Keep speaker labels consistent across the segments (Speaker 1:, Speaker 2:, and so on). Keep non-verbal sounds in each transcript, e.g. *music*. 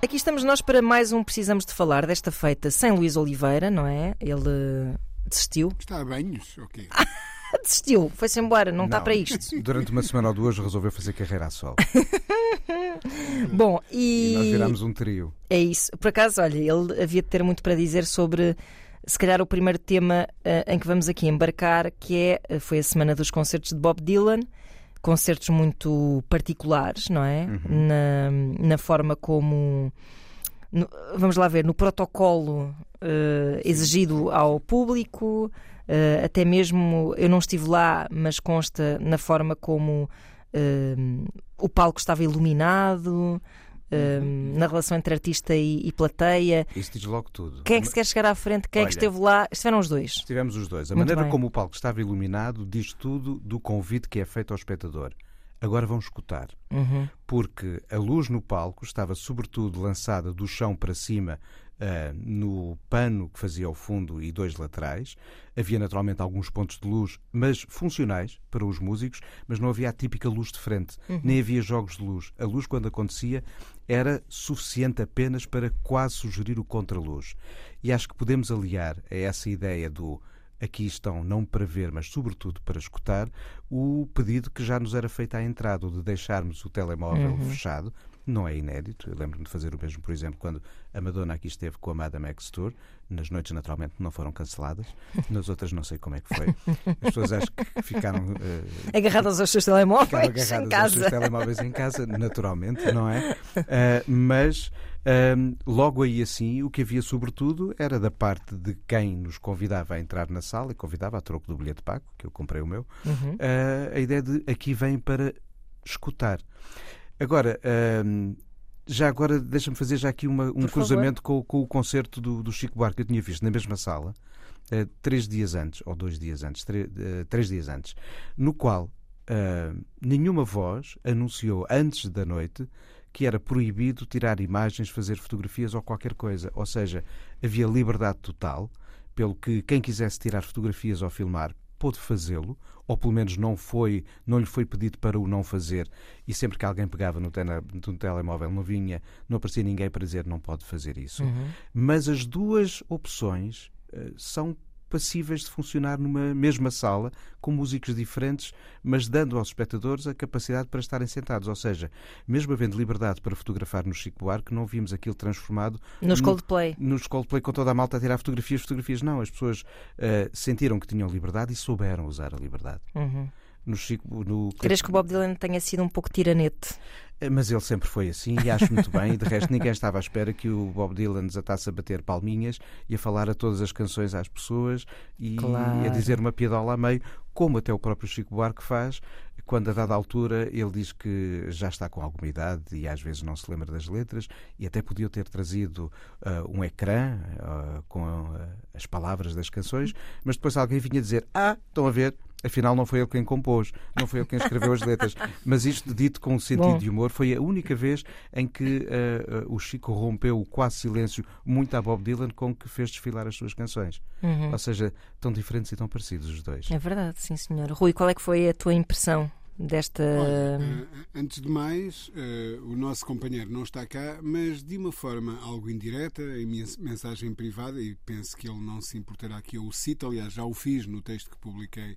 Speaker 1: Aqui estamos nós para mais um Precisamos de Falar, desta feita sem Luís Oliveira, não é? Ele desistiu.
Speaker 2: Está a banhos? Ok. *laughs*
Speaker 1: Desistiu, foi-se embora, não, está para isto. *laughs*
Speaker 3: Durante uma semana ou duas resolveu fazer carreira a sol. *laughs*
Speaker 1: Bom,
Speaker 3: E
Speaker 1: e,
Speaker 3: nós virámos um trio.
Speaker 1: é isso. Por acaso, olha, ele havia de ter muito para dizer sobre, se calhar, o primeiro tema eh, em que vamos aqui embarcar, que é, eh, foi a semana dos concertos de Bob Dylan. Concertos muito particulares, não é? Na, na forma como. no- vamos lá ver, no protocolo eh, exigido ao público, eh, até mesmo eu não estive lá, mas consta na forma como eh, o palco estava iluminado, eh, na relação entre artista e, e plateia.
Speaker 3: Isso diz logo tudo.
Speaker 1: Quem é que se quer chegar à frente? Quem é que
Speaker 3: Olha.
Speaker 1: esteve lá? Estiveram os dois.
Speaker 3: Tivemos os dois. A
Speaker 1: Muito
Speaker 3: maneira
Speaker 1: bem.
Speaker 3: como o palco estava iluminado diz tudo do convite que é feito ao espectador. Agora vão escutar.
Speaker 1: Uhum.
Speaker 3: Porque a luz no palco estava sobretudo lançada do chão para cima ah, no pano que fazia ao fundo e dois laterais. Havia naturalmente alguns pontos de luz, mas funcionais para os músicos, mas não havia a típica luz de frente, nem havia jogos de luz. A luz, quando acontecia, era suficiente apenas para quase sugerir o contraluz. E acho que podemos aliar a essa ideia do aqui estão não para ver, mas sobretudo para escutar, o pedido que já nos era feito à entrada, de deixarmos o telemóvel fechado. Não é inédito. Eu lembro-me de fazer o mesmo, por exemplo, quando a Madonna aqui esteve com a Madame X Tour. Nas noites, naturalmente, não foram canceladas. Nas outras, não sei como é que foi. As pessoas acho que ficaram. eh,
Speaker 1: Agarradas aos seus telemóveis
Speaker 3: agarradas
Speaker 1: em
Speaker 3: aos
Speaker 1: casa.
Speaker 3: seus telemóveis em casa, naturalmente, não é? Ah, mas ahm, logo aí assim, o que havia sobretudo era da parte de quem nos convidava a entrar na sala e convidava a troco do bilhete pago, que eu comprei o meu,
Speaker 1: Uhum.
Speaker 3: ah, a ideia de aqui vem para escutar. Agora, ahm, já agora deixa-me fazer já aqui uma- um
Speaker 1: Por
Speaker 3: cruzamento com, com o concerto do, do Chico Buarque que eu tinha visto na mesma sala, eh, três dias antes, ou dois dias antes, tre- eh, três dias antes, no qual ah, nenhuma voz anunciou antes da noite que era proibido tirar imagens, fazer fotografias ou qualquer coisa. Ou seja, havia liberdade total, pelo que quem quisesse tirar fotografias ou filmar pôde fazê-lo, ou pelo menos não foi, não lhe foi pedido para o não fazer, e sempre que alguém pegava no, tele- no telemóvel não vinha, não aparecia ninguém para dizer não pode fazer isso. Mas as duas opções eh, são passíveis de funcionar numa mesma sala, com músicos diferentes, mas dando aos espectadores a capacidade para estarem sentados. Ou seja, mesmo havendo liberdade para fotografar no Chico Buarque, não vimos aquilo transformado
Speaker 1: Nos
Speaker 3: no-
Speaker 1: Coldplay.
Speaker 3: nos Coldplay com toda a malta a tirar fotografias, fotografias. Não, as pessoas eh, sentiram que tinham liberdade e souberam usar a liberdade.
Speaker 1: Uhum.
Speaker 3: No Chico, no...
Speaker 1: Crees que o Bob Dylan tenha sido um pouco tiranete?
Speaker 3: Eh, Mas ele sempre foi assim e acho muito bem. E de resto, ninguém estava à espera que o Bob Dylan desatasse a bater palminhas e a falar a todas as canções às pessoas e
Speaker 1: Claro.
Speaker 3: a dizer uma piadola a meio, como até o próprio Chico Buarque faz, quando a dada altura ele diz que já está com alguma idade e às vezes não se lembra das letras e até podia ter trazido ah, um ecrã ah, com ah, as palavras das canções, mas depois alguém vinha dizer: Ah, estão a ver, afinal não foi ele quem compôs, não foi ele quem escreveu as letras. Mas isto dito com um sentido
Speaker 1: Bom.
Speaker 3: de humor, foi a única vez em que ah, ah, o Chico rompeu o quase silêncio muito a Bob Dylan com que fez desfilar as suas canções.
Speaker 1: Uhum.
Speaker 3: Ou seja, tão diferentes e tão parecidos os dois.
Speaker 1: É verdade, sim, senhora. Rui, qual é que foi a tua impressão desta.
Speaker 2: Olha, eh, antes de mais, o nosso companheiro não está cá, mas de uma forma algo indireta, em minha mensagem privada, e penso que ele não se importará que eu o cite, aliás, já o fiz no texto que publiquei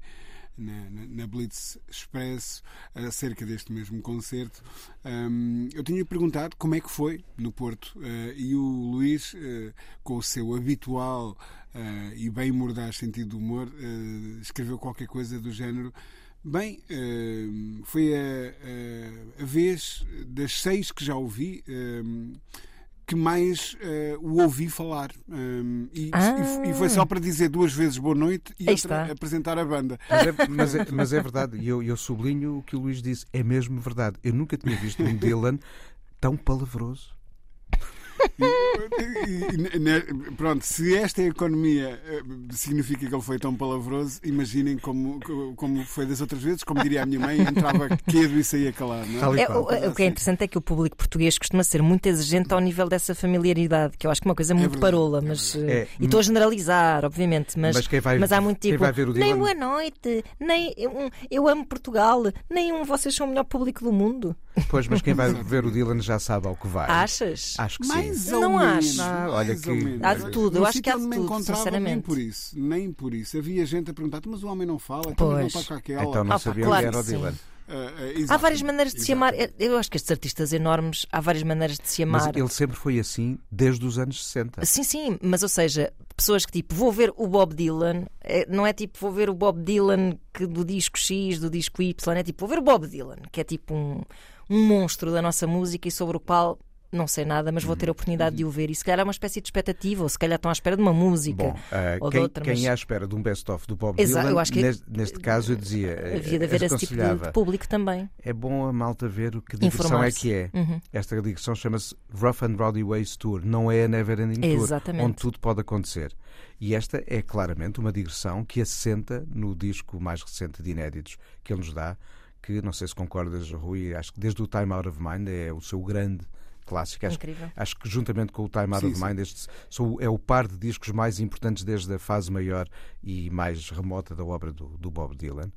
Speaker 2: na, na- Blitz Expresso acerca deste mesmo concerto. Hum, eu tinha perguntado como é que foi no Porto eh, e o Luís, eh, com o seu habitual eh, e bem mordaz sentido de humor, escreveu qualquer coisa do género. Bem, foi a, a- a vez das seis que já ouvi que mais uh, o ouvi falar. Um, e,
Speaker 1: Ah.
Speaker 2: e, e foi só para dizer duas vezes boa noite e
Speaker 1: Aí
Speaker 2: outra
Speaker 1: está.
Speaker 2: apresentar a banda.
Speaker 3: Mas é, mas é- mas é verdade, e eu, eu sublinho o que o Luís disse, é mesmo verdade. Eu nunca tinha visto um Dylan tão palavroso.
Speaker 2: Pronto, se esta é economia eh, significa que ele foi tão palavroso, imaginem como, como foi das outras vezes, como diria a minha mãe, entrava quedo e saía calado. É?
Speaker 1: É, o, o que é interessante é que o público português costuma ser muito exigente ao nível dessa familiaridade, que eu acho que é uma coisa muito
Speaker 2: verdade,
Speaker 1: parola,
Speaker 2: é
Speaker 1: mas eh,
Speaker 3: É,
Speaker 1: e estou a generalizar, obviamente, mas,
Speaker 3: Mas vai-
Speaker 1: mas há muito tipo
Speaker 3: vai ver o
Speaker 1: nem boa noite, nem um, eu amo Portugal, nem um vocês são o melhor público do mundo.
Speaker 3: Pois, mas quem vai ver o Dylan já sabe ao que vai.
Speaker 1: Achas?
Speaker 3: Acho que
Speaker 2: Mais
Speaker 3: sim.
Speaker 2: ou
Speaker 1: Não
Speaker 2: menos.
Speaker 1: acho.
Speaker 3: Ah, olha
Speaker 2: mais
Speaker 3: que-.
Speaker 1: Há de tudo, eu
Speaker 2: No
Speaker 1: acho que há de tudo,
Speaker 2: encontrava, Nem
Speaker 1: sinceramente.
Speaker 2: por isso, nem por isso. Havia gente a perguntar, mas o homem não fala, então não toca aquela.
Speaker 3: Então não
Speaker 1: Ah,
Speaker 3: sabia
Speaker 1: claro
Speaker 3: onde era o. Dylan.
Speaker 2: Ah,
Speaker 1: Há
Speaker 2: exato.
Speaker 1: várias maneiras de se amar. Eu acho que estes artistas enormes, há várias maneiras de se
Speaker 3: Mas
Speaker 1: amar.
Speaker 3: ele sempre foi assim desde os anos 60.
Speaker 1: Sim, sim, mas ou seja, pessoas que tipo, vou ver o Bob Dylan, é, não é tipo, vou ver o Bob Dylan que do disco X, do disco Y, é tipo, vou ver o Bob Dylan, que é tipo um, um monstro da nossa música e sobre o qual não sei nada, mas vou ter a oportunidade de o ver. E se calhar é uma espécie de expectativa, ou se calhar estão à espera de uma música.
Speaker 3: Bom, ah,
Speaker 1: ou de
Speaker 3: quem,
Speaker 1: outra,
Speaker 3: quem
Speaker 1: mas-
Speaker 3: é à espera de um best-of do Bob
Speaker 1: Exato,
Speaker 3: Dylan,
Speaker 1: eu acho que-
Speaker 3: neste, neste caso eu dizia, eh,
Speaker 1: Havia de haver esse tipo de, de público também.
Speaker 3: é bom a malta ver o que digressão é que é.
Speaker 1: Uhum.
Speaker 3: Esta digressão chama-se Rough and Rowdy Ways Tour, não é a Never Ending Tour,
Speaker 1: Exatamente.
Speaker 3: onde tudo pode acontecer. E esta é claramente uma digressão que assenta no disco mais recente de inéditos que ele nos dá, que não sei se concordas, Rui, acho que desde o Time Out of Mind é o seu grande clássico. Acho, acho que juntamente com o Time Out
Speaker 2: Sim,
Speaker 3: of. Mind este são- é o par de discos mais importantes desde a fase maior e mais remota da obra do, do Bob Dylan.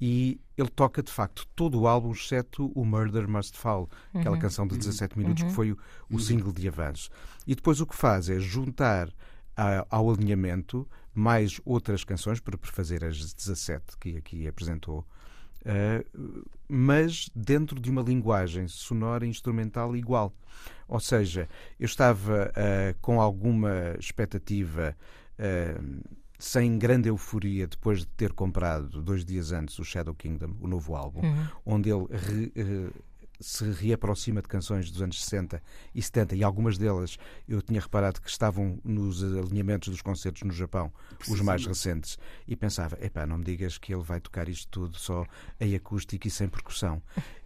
Speaker 3: E ele toca de facto todo o álbum, exceto o Murder Must Fall, aquela canção de 17 minutos que foi o, o single de avanço. E depois o que faz é juntar a- ao alinhamento mais outras canções para fazer as 17 que aqui apresentou. Uh, mas dentro de uma linguagem sonora e instrumental igual. Ou seja, eu estava uh, com alguma expectativa, uh, sem grande euforia, depois de ter comprado dois dias antes o Shadow Kingdom, o novo álbum, onde ele re- se reaproxima de canções dos anos 60 e 70, e algumas delas eu tinha reparado que estavam nos alinhamentos dos concertos no Japão, os mais recentes, e pensava, epá, não me digas que ele vai tocar isto tudo só em acústico e sem percussão.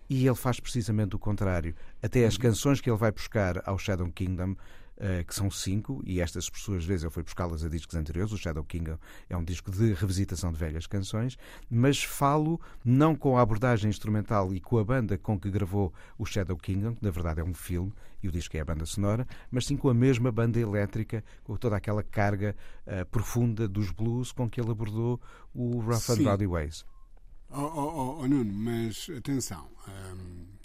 Speaker 3: E ele faz precisamente o contrário. Até as canções que ele vai buscar ao Shadow Kingdom, eh, que são cinco, e estas por suas vezes ele foi buscá-las a discos anteriores. O Shadow Kingdom é um disco de revisitação de velhas canções, mas falo não com a abordagem instrumental e com a banda com que gravou o Shadow Kingdom, que na verdade é um filme, e o disco é a banda sonora, mas sim com a mesma banda elétrica, com toda aquela carga eh, profunda dos blues com que ele abordou o Rough and
Speaker 2: Sim.
Speaker 3: Rowdy Ways.
Speaker 2: Oh, oh, oh, oh, Nuno, mas atenção. hum,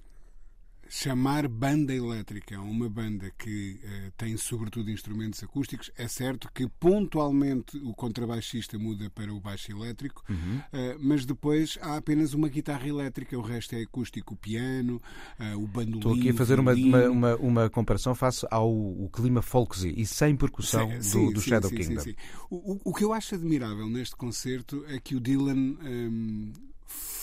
Speaker 2: chamar banda elétrica. A uma banda que eh, tem sobretudo instrumentos acústicos, é certo que pontualmente o contrabaixista muda para o baixo elétrico, eh, mas depois há apenas uma guitarra elétrica, o resto é acústico, o piano, eh, o bandolim.
Speaker 3: Estou aqui a fazer uma, uma, uma, uma comparação face ao clima folksy e sem percussão
Speaker 2: Sim,
Speaker 3: do,
Speaker 2: sim,
Speaker 3: do
Speaker 2: sim,
Speaker 3: Shadow
Speaker 2: sim,
Speaker 3: Kingdom.
Speaker 2: O, o- que eu acho admirável neste concerto é que o Dylan hum, f-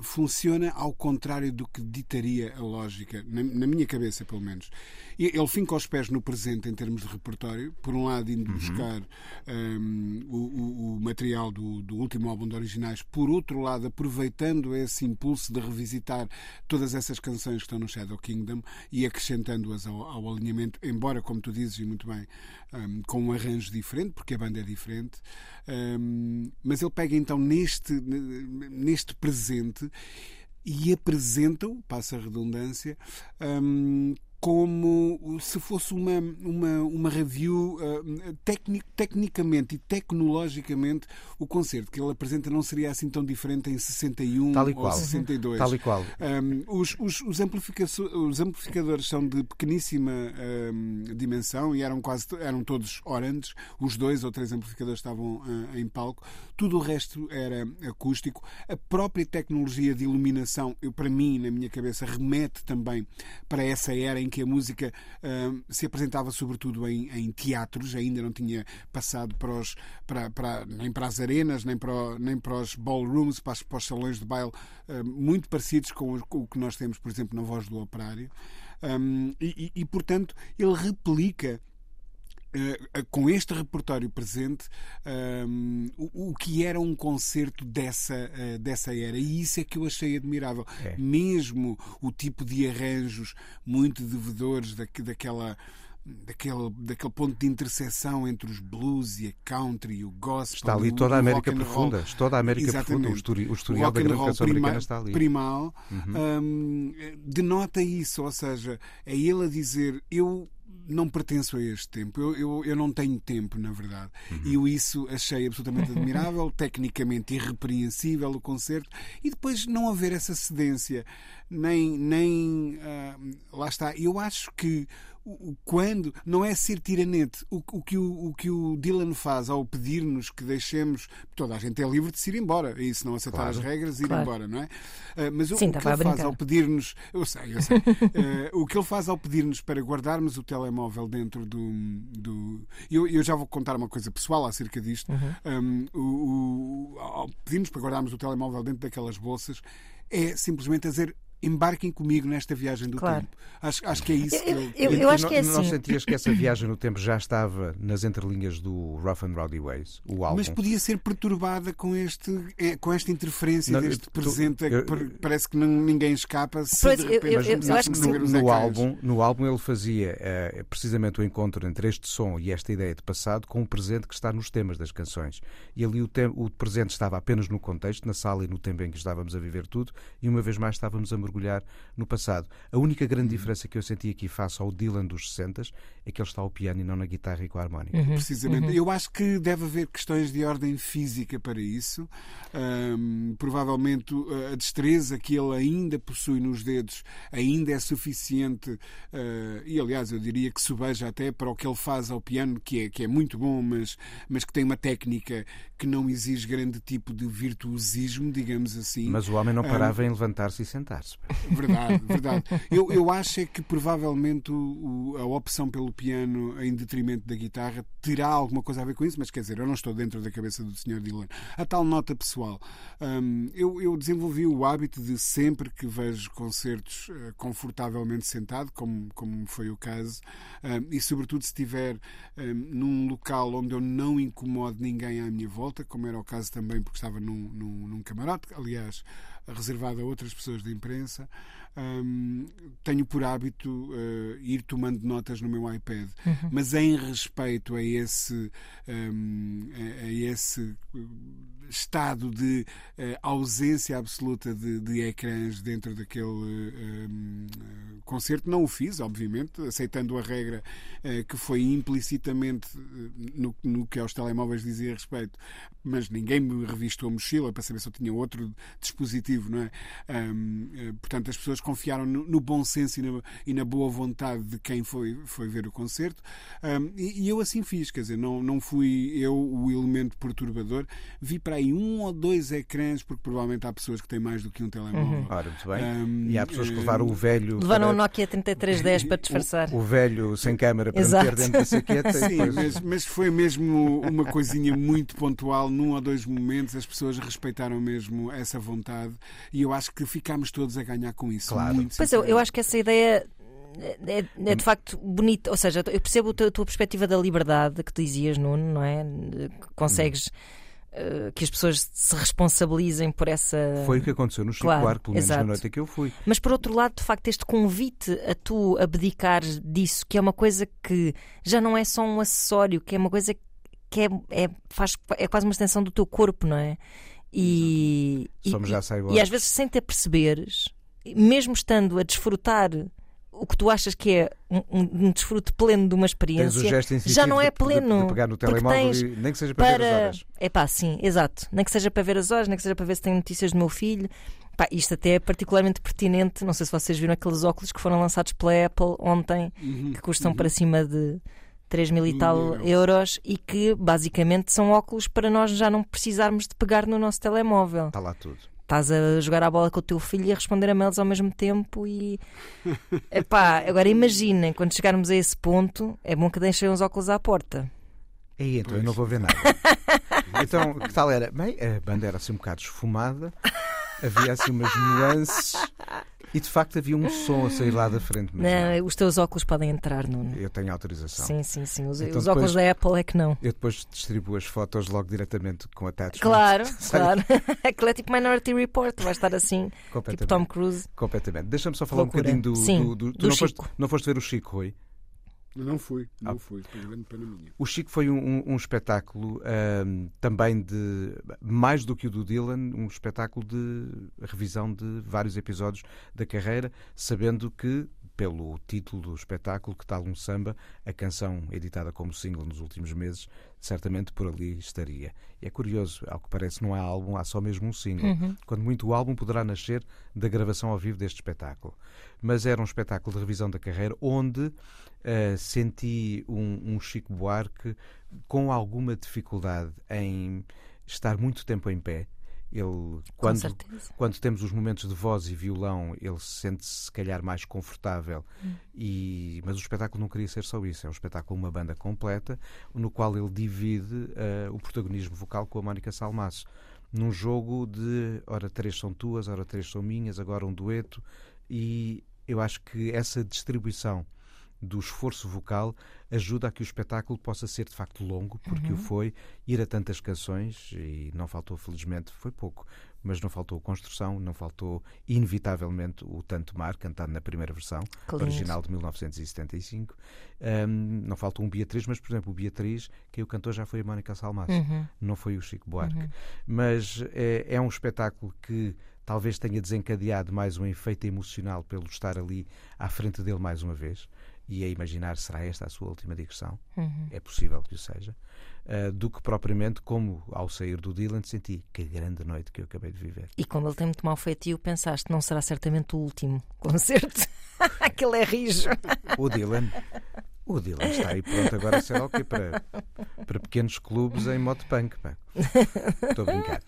Speaker 2: funciona ao contrário do que ditaria a lógica, na, na minha cabeça pelo menos. Ele finca os pés no presente em termos de repertório, por um lado indo buscar hum, o, o- material do, do último álbum de originais, por outro lado aproveitando esse impulso de revisitar todas essas canções que estão no Shadow Kingdom e acrescentando-as ao, ao alinhamento, embora, como tu dizes e muito bem, hum, com um arranjo diferente, porque a banda é diferente. Hum, mas ele pega então neste, neste presente e apresenta-o, passa a redundância, hum, como se fosse uma, uma, uma review hum, tecnic, tecnicamente e tecnologicamente o concerto que ele apresenta não seria assim tão diferente em 61
Speaker 3: Tal e
Speaker 2: ou
Speaker 3: qual.
Speaker 2: 62.
Speaker 3: Tal e qual.
Speaker 2: Um, os, os, os, os amplificadores são de pequeníssima um, dimensão e eram quase eram todos orantes. Os dois ou três amplificadores estavam uh, em palco. Tudo o resto era acústico. A própria tecnologia de iluminação, eu, para mim, na minha cabeça, remete também para essa era em que a música um, se apresentava sobretudo em, em teatros, ainda não tinha passado para os, para, para- nem para as arenas, nem para, nem para os ballrooms, para, os- para os salões de baile, uh, muito parecidos com o, com o que nós temos, por exemplo, na Voz do Operário. Um, e, e, portanto, ele replica Uh, com este repertório presente um, o, o, que era um concerto dessa, uh, dessa era. E isso é que eu achei admirável. É. Mesmo o tipo de arranjos muito devedores da, daquela daquele, daquele ponto de interseção entre os blues e a country e o gospel.
Speaker 3: Está ali toda a América profunda. Toda a América Exatamente. profunda. O, historial da grande canção americana está ali.
Speaker 2: Primal uhum. um, denota isso, ou seja, é ele a dizer eu não pertenço a este tempo. Eu, eu, eu não tenho tempo, na verdade. Uhum. E eu isso achei absolutamente admirável, *laughs* tecnicamente irrepreensível o concerto, e depois não haver essa cedência, nem. nem uh, lá está. Eu acho que quando não é ser tiranete. O, o, que o, o que o Dylan faz ao pedir-nos que deixemos toda a gente é livre de se ir embora e se não aceitar claro, as regras ir claro. embora não é? Uh, mas
Speaker 1: Sim,
Speaker 2: o, que ele faz ao pedir-nos eu sei eu sei. Uh, *laughs* o que ele faz ao pedir-nos para guardarmos o telemóvel dentro do, do... Eu, eu já vou contar uma coisa pessoal acerca disto. Uhum. um, o, ao pedir-nos para guardarmos o telemóvel dentro daquelas bolsas é simplesmente a dizer embarquem comigo nesta viagem do
Speaker 1: claro.
Speaker 2: tempo. Acho, acho que é isso
Speaker 1: eu, que eu, eu, eu acho que é assim.
Speaker 3: Não sentias que essa *laughs* viagem no tempo já estava nas entrelinhas do Rough and Rowdy Ways, o álbum?
Speaker 2: Mas podia ser perturbada com, este, é, com esta interferência não, deste tu, presente. Eu, parece que não, ninguém escapa se pois, de repente
Speaker 1: eu, eu, acho que
Speaker 3: no, no álbum, no álbum ele fazia uh, precisamente o encontro entre este som e esta ideia de passado com o presente que está nos temas das canções. E ali o, o presente estava apenas no contexto, na sala e no tempo em que estávamos a viver tudo, e uma vez mais estávamos a mergulhar no passado. A única grande uhum. diferença que eu senti aqui face ao Dylan dos 60 é que ele está ao piano e não na guitarra e com a harmónica.
Speaker 2: Uhum. Precisamente. Uhum. Eu acho que deve haver questões de ordem física para isso. Um, provavelmente a destreza que ele ainda possui nos dedos ainda é suficiente uh, e aliás eu diria que subeja até para o que ele faz ao piano que é, que é muito bom mas, mas que tem uma técnica que não exige grande tipo de virtuosismo digamos assim
Speaker 3: mas o homem não parava um, em levantar-se e sentar-se
Speaker 2: verdade, verdade eu, eu acho é que provavelmente o, a opção pelo piano em detrimento da guitarra terá alguma coisa a ver com isso mas quer dizer eu não estou dentro da cabeça do Sr. Dylan a tal nota pessoal pessoal. Um, eu, eu, desenvolvi o hábito de sempre que vejo concertos uh, confortavelmente sentado, como, como foi o caso, um, e sobretudo se estiver um, num local onde eu não incomodo ninguém à minha volta, como era o caso também porque estava num, num, num camarote, aliás, reservado a outras pessoas da imprensa um, tenho por hábito uh, ir tomando notas no meu iPad, uhum. mas em respeito a esse, um, a, a, esse estado de uh, ausência absoluta de, de ecrãs dentro daquele um, concerto, não o fiz, obviamente, aceitando a regra uh, que foi implicitamente no, no que aos telemóveis dizia respeito, mas ninguém me revistou a mochila para saber se eu tinha outro dispositivo, não é? portanto, as pessoas confiaram no, no bom senso e na, e na, boa vontade de quem foi, foi ver o concerto. Um, e, e, eu assim fiz, quer dizer, não, não fui eu o elemento perturbador. Vi para aí um ou dois ecrãs, porque provavelmente há pessoas que têm mais do que um telemóvel. Uhum.
Speaker 3: Ora, muito bem. Um, e há pessoas que levaram o velho.
Speaker 1: Levaram para... um Nokia 3310 para disfarçar. *laughs*
Speaker 3: O, o velho sem câmara para Exato. meter dentro da saqueta.
Speaker 2: Sim, depois... mas, mas foi mesmo uma coisinha muito pontual, num ou dois momentos, as pessoas respeitaram mesmo essa vontade e eu acho que ficámos todos a ganhar com isso.
Speaker 3: Claro.
Speaker 1: Pois eu, eu acho que essa ideia é, é, de facto bonita. Ou seja, eu percebo a tua, a tua, perspectiva da liberdade que tu dizias, Nuno, não é? Consegues. Uh, que as pessoas se responsabilizem por essa.
Speaker 3: Foi o que aconteceu no Chico claro, Buarque, pelo menos exato. na noite que eu fui.
Speaker 1: Mas por outro lado, de facto, este convite a tu abdicar disso, que é uma coisa que já não é só um acessório, que é uma coisa que é, é, faz, é quase uma extensão do teu corpo, não é?
Speaker 3: E, Somos
Speaker 1: e,
Speaker 3: já
Speaker 1: e às vezes sem te aperceberes, mesmo estando a desfrutar o que tu achas que é um, um desfrute pleno de uma experiência já não é pleno.
Speaker 3: De, de pegar no telemóvel e, nem que seja para, para, ver as horas.
Speaker 1: É pá, sim, exato. Nem que seja para ver as horas, nem que seja para ver se tem notícias do meu filho. Pá, isto até é particularmente pertinente. Não sei se vocês viram aqueles óculos que foram lançados pela Apple ontem, uhum, que custam uhum. para cima de 3 mil e tal euros e que basicamente são óculos para nós já não precisarmos de pegar no nosso telemóvel.
Speaker 3: Está lá tudo
Speaker 1: estás a jogar a bola com o teu filho e a responder a mails ao mesmo tempo e *laughs* epá, agora imaginem, quando chegarmos a esse ponto, é bom que deixem os óculos à porta.
Speaker 3: E então pois. eu não vou ver nada. *laughs* então, que tal era? Bem, a banda era assim um bocado esfumada, havia assim umas nuances E de facto havia um som a sair lá da frente. Não.
Speaker 1: Não, os teus óculos podem entrar, Nuno.
Speaker 3: Eu tenho autorização.
Speaker 1: Sim, sim, sim. Os,
Speaker 3: Então
Speaker 1: os óculos da Apple é que não.
Speaker 3: Eu depois distribuo as fotos logo diretamente com attachments.
Speaker 1: Claro, *laughs*
Speaker 3: Sai
Speaker 1: claro. *laughs* Aquilo é tipo Minority Report, vai estar assim, tipo. Tom Cruise.
Speaker 3: Completamente. Deixa-me só falar
Speaker 1: Loucura.
Speaker 3: um bocadinho do.
Speaker 1: Sim,
Speaker 3: do, do-
Speaker 1: do
Speaker 3: não, foste,
Speaker 1: Chico.
Speaker 3: não foste ver o Chico, Rui?
Speaker 2: Não fui, não
Speaker 3: Ah.
Speaker 2: fui. Foi grande pena minha.
Speaker 3: O Chico foi um, um- espetáculo também de. mais do que o do Dylan, um espetáculo de revisão de vários episódios da carreira, sabendo que, pelo título do espetáculo, que tal um samba, a canção editada como single nos últimos meses, certamente por ali estaria. E é curioso, ao que parece não há álbum, há só mesmo um single. Quando muito o álbum poderá nascer da gravação ao vivo deste espetáculo. Mas era um espetáculo de revisão da carreira onde eh, senti um, um Chico Buarque com alguma dificuldade em estar muito tempo em pé. Ele, quando, quando temos os momentos de voz e violão, ele sente-se se calhar mais confortável.
Speaker 1: Hum.
Speaker 3: E, mas o espetáculo não queria ser só isso. É um espetáculo, uma banda completa, no qual ele divide eh, o protagonismo vocal com a Mónica Salmaço. Num jogo de, ora, três são tuas, ora, três são minhas, agora um dueto. E eu acho que essa distribuição do esforço vocal ajuda a que o espetáculo possa ser de facto longo, porque o foi, ir a tantas canções, e não faltou, felizmente, foi pouco, mas não faltou construção, não faltou, inevitavelmente, o Tanto Mar, cantado na primeira versão,
Speaker 1: Que
Speaker 3: original de 1975. Ahm, não faltou um Beatriz, mas, por exemplo, o Beatriz, quem o cantou já foi a Mónica Salmaço,
Speaker 1: Uhum.
Speaker 3: não foi o Chico Buarque. Mas é, é um espetáculo que talvez tenha desencadeado mais um efeito emocional pelo estar ali à frente dele mais uma vez. E a imaginar, será esta a sua última digressão?
Speaker 1: Uhum.
Speaker 3: É possível que o seja. Ah, do que propriamente como, ao sair do Dylan, senti que grande noite que eu acabei de viver.
Speaker 1: E como ele tem muito mau feitio, pensaste, não será certamente o último concerto. *laughs* Aquele é rijo.
Speaker 3: O Dylan. O Dylan está aí pronto agora, sei lá o quê, para, para pequenos clubes em modo punk. pá. Estou a brincar.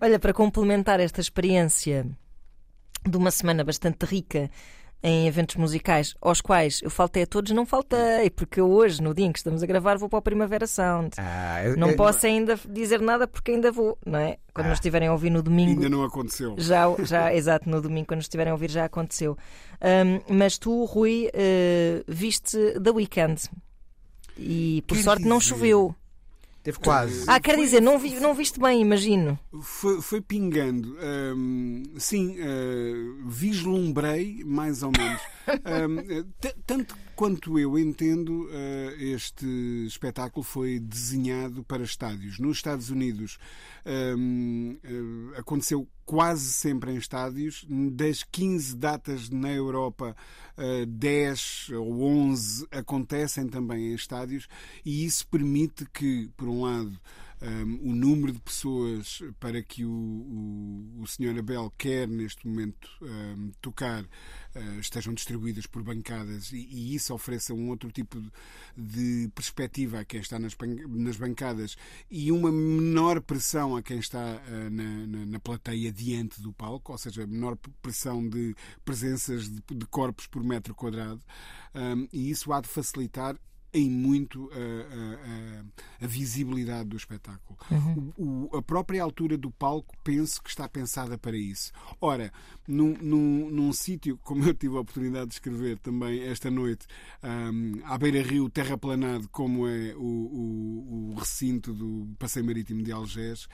Speaker 1: Olha, para complementar esta experiência de uma semana bastante rica em eventos musicais, aos quais eu faltei a todos, não faltei, porque eu hoje, no dia em que estamos a gravar, vou para o Primavera Sound.
Speaker 3: Ah,
Speaker 1: Não
Speaker 3: é-
Speaker 1: posso ainda dizer nada porque ainda vou, não é? Quando nos estiverem a ouvir no domingo.
Speaker 2: Ainda não aconteceu.
Speaker 1: Já, já, *laughs* exato, no domingo, quando nos estiverem a ouvir, já aconteceu. Ahm, mas tu, Rui, eh, viste The Weekend. E por
Speaker 2: Quer
Speaker 1: sorte não
Speaker 2: dizer-
Speaker 1: choveu.
Speaker 3: Teve quase.
Speaker 1: Ah, quer dizer, não, vi, não viste bem, imagino.
Speaker 2: Foi, foi pingando. Hum, sim, uh, vislumbrei, mais ou menos. *laughs* Hum, t- tanto quanto eu entendo, uh, este espetáculo foi desenhado para estádios. Nos Estados Unidos hum, uh, aconteceu quase sempre em estádios. Das 15 datas na Europa, uh, 10 ou 11 acontecem também em estádios, e isso permite que, por um lado, um, o número de pessoas para que o, o, o Sr. Abel quer neste momento um, tocar uh, estejam distribuídas por bancadas e, e isso ofereça um outro tipo de, de perspectiva a quem está nas, nas bancadas e uma menor pressão a quem está uh, na, na, na plateia diante do palco, ou seja, menor pressão de presenças de, de corpos por metro quadrado, um, e isso há de facilitar em muito a, a- a- a visibilidade do espetáculo. O- o- a própria altura do palco penso que está pensada para isso. Ora, num, num, num sítio, como eu tive a oportunidade de escrever também esta noite, hum, à beira-rio, terraplanado, como é o, o- o recinto do Passeio Marítimo de Algés,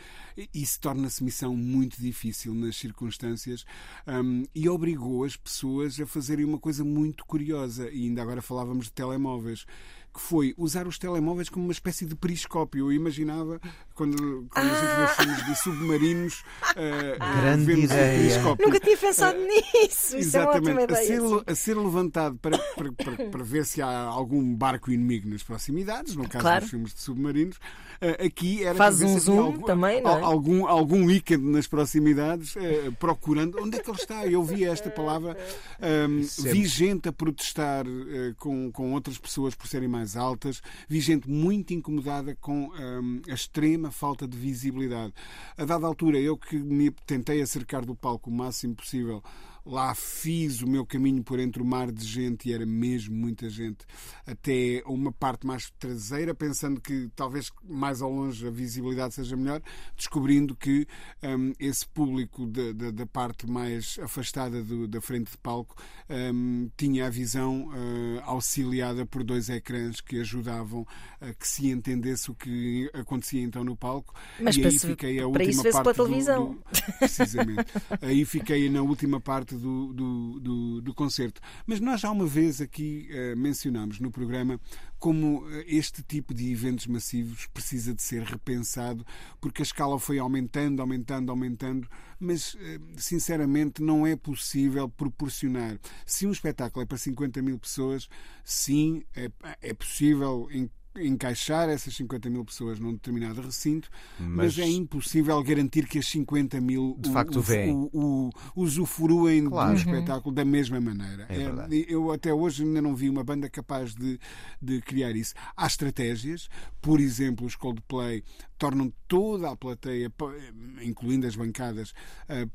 Speaker 2: isso torna-se missão muito difícil nas circunstâncias hum, e obrigou as pessoas a fazerem uma coisa muito curiosa. E ainda agora falávamos de telemóveis que foi usar os telemóveis como uma espécie de periscópio. Eu imaginava, quando, quando a gente vê filmes de submarinos, eh,
Speaker 3: Grande
Speaker 2: vemos
Speaker 3: ideia.
Speaker 2: periscópio.
Speaker 1: Nunca tinha pensado nisso. Isso é uma ótima
Speaker 2: Exatamente, a
Speaker 1: ideia.
Speaker 2: ser, a ser levantado para, para, para, para ver se há algum barco inimigo nas proximidades, no caso
Speaker 1: Claro.
Speaker 2: dos filmes de submarinos. Eh, Aqui era
Speaker 1: Faz um zoom
Speaker 2: algum,
Speaker 1: também, não é?
Speaker 2: al- algum, algum ícone nas proximidades, eh, procurando onde é que ele está. Eu vi esta palavra ehm,
Speaker 3: Sempre.
Speaker 2: vi gente a protestar eh, com, com outras pessoas por serem mais altas, vi gente muito incomodada com ehm, a extrema falta de visibilidade. A dada altura, eu que me tentei acercar do palco o máximo possível, lá fiz o meu caminho por entre o mar de gente, e era mesmo muita gente, até uma parte mais traseira, pensando que talvez mais ao longe a visibilidade seja melhor, descobrindo que um, esse público da, da, da, parte mais afastada do, da frente de palco um, tinha a visão uh, auxiliada por dois ecrãs que ajudavam a que se entendesse o que acontecia então no palco.
Speaker 1: Mas
Speaker 2: e aí
Speaker 1: se,
Speaker 2: fiquei a
Speaker 1: para
Speaker 2: última
Speaker 1: isso vê-se
Speaker 2: parte
Speaker 1: pela televisão.
Speaker 2: Do, do, precisamente. aí fiquei na última parte do, do, do, do concerto. Mas nós já uma vez aqui uh, mencionámos no programa como eh, este tipo de eventos massivos precisa de ser repensado, porque a escala foi aumentando, aumentando, aumentando, mas eh, sinceramente não é possível proporcionar. Se um espetáculo é para 50 mil pessoas, sim, é, é possível encaixar essas 50 mil pessoas num determinado recinto, mas, mas é impossível garantir que as 50 mil
Speaker 3: de facto
Speaker 2: o, o, o, usufruem claro. do espetáculo da mesma maneira.
Speaker 3: É
Speaker 2: é, eu até hoje ainda não vi uma banda capaz de, de criar isso. Há estratégias, por exemplo, os Coldplay tornam toda a plateia, incluindo as bancadas,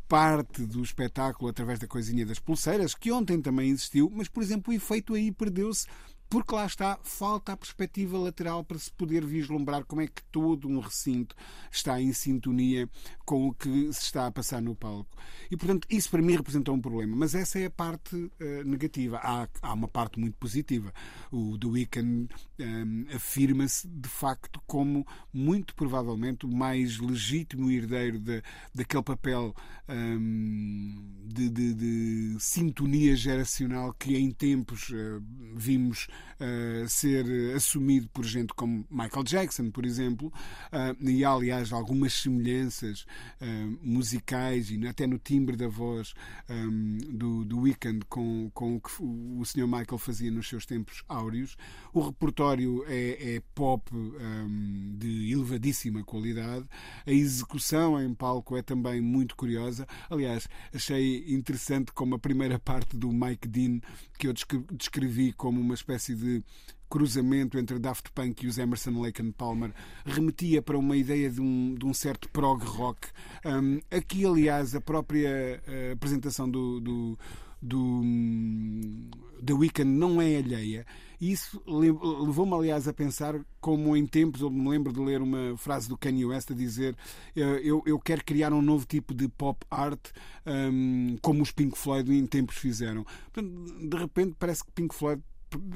Speaker 2: parte do espetáculo através da coisinha das pulseiras, que ontem também existiu, mas, por exemplo, o efeito aí perdeu-se porque lá está, falta a perspectiva lateral para se poder vislumbrar como é que todo um recinto está em sintonia com o que se está a passar no palco. E, portanto, isso para mim representa um problema. Mas essa é a parte uh, negativa. Há, há uma parte muito positiva. O The Weeknd um, afirma-se, de facto, como muito provavelmente o mais legítimo herdeiro de, daquele papel um, de, de, de, sintonia geracional que em tempos uh, vimos uh, ser assumido por gente como Michael Jackson, por exemplo, uh, e há, aliás, algumas semelhanças uh, musicais e até no timbre da voz um, do, do Weekend com, com o que o Sr. Michael fazia nos seus tempos áureos. O repertório é, é pop um, de elevadíssima qualidade, a execução em palco é também muito curiosa. Aliás, achei interessante como a primeira parte do Mike Dean, que eu descrevi como uma espécie espécie de cruzamento entre Daft Punk e os Emerson Lake and Palmer remetia para uma ideia de um, de um certo prog rock. Um, aqui, aliás, a própria uh, apresentação do, do, do um, The Weeknd não é alheia. Isso levou-me, aliás, a pensar como em tempos, eu me lembro de ler uma frase do Kanye West a dizer eh, eu, eu quero criar um novo tipo de pop art um, como os Pink Floyd em tempos fizeram. Portanto, de repente parece que Pink Floyd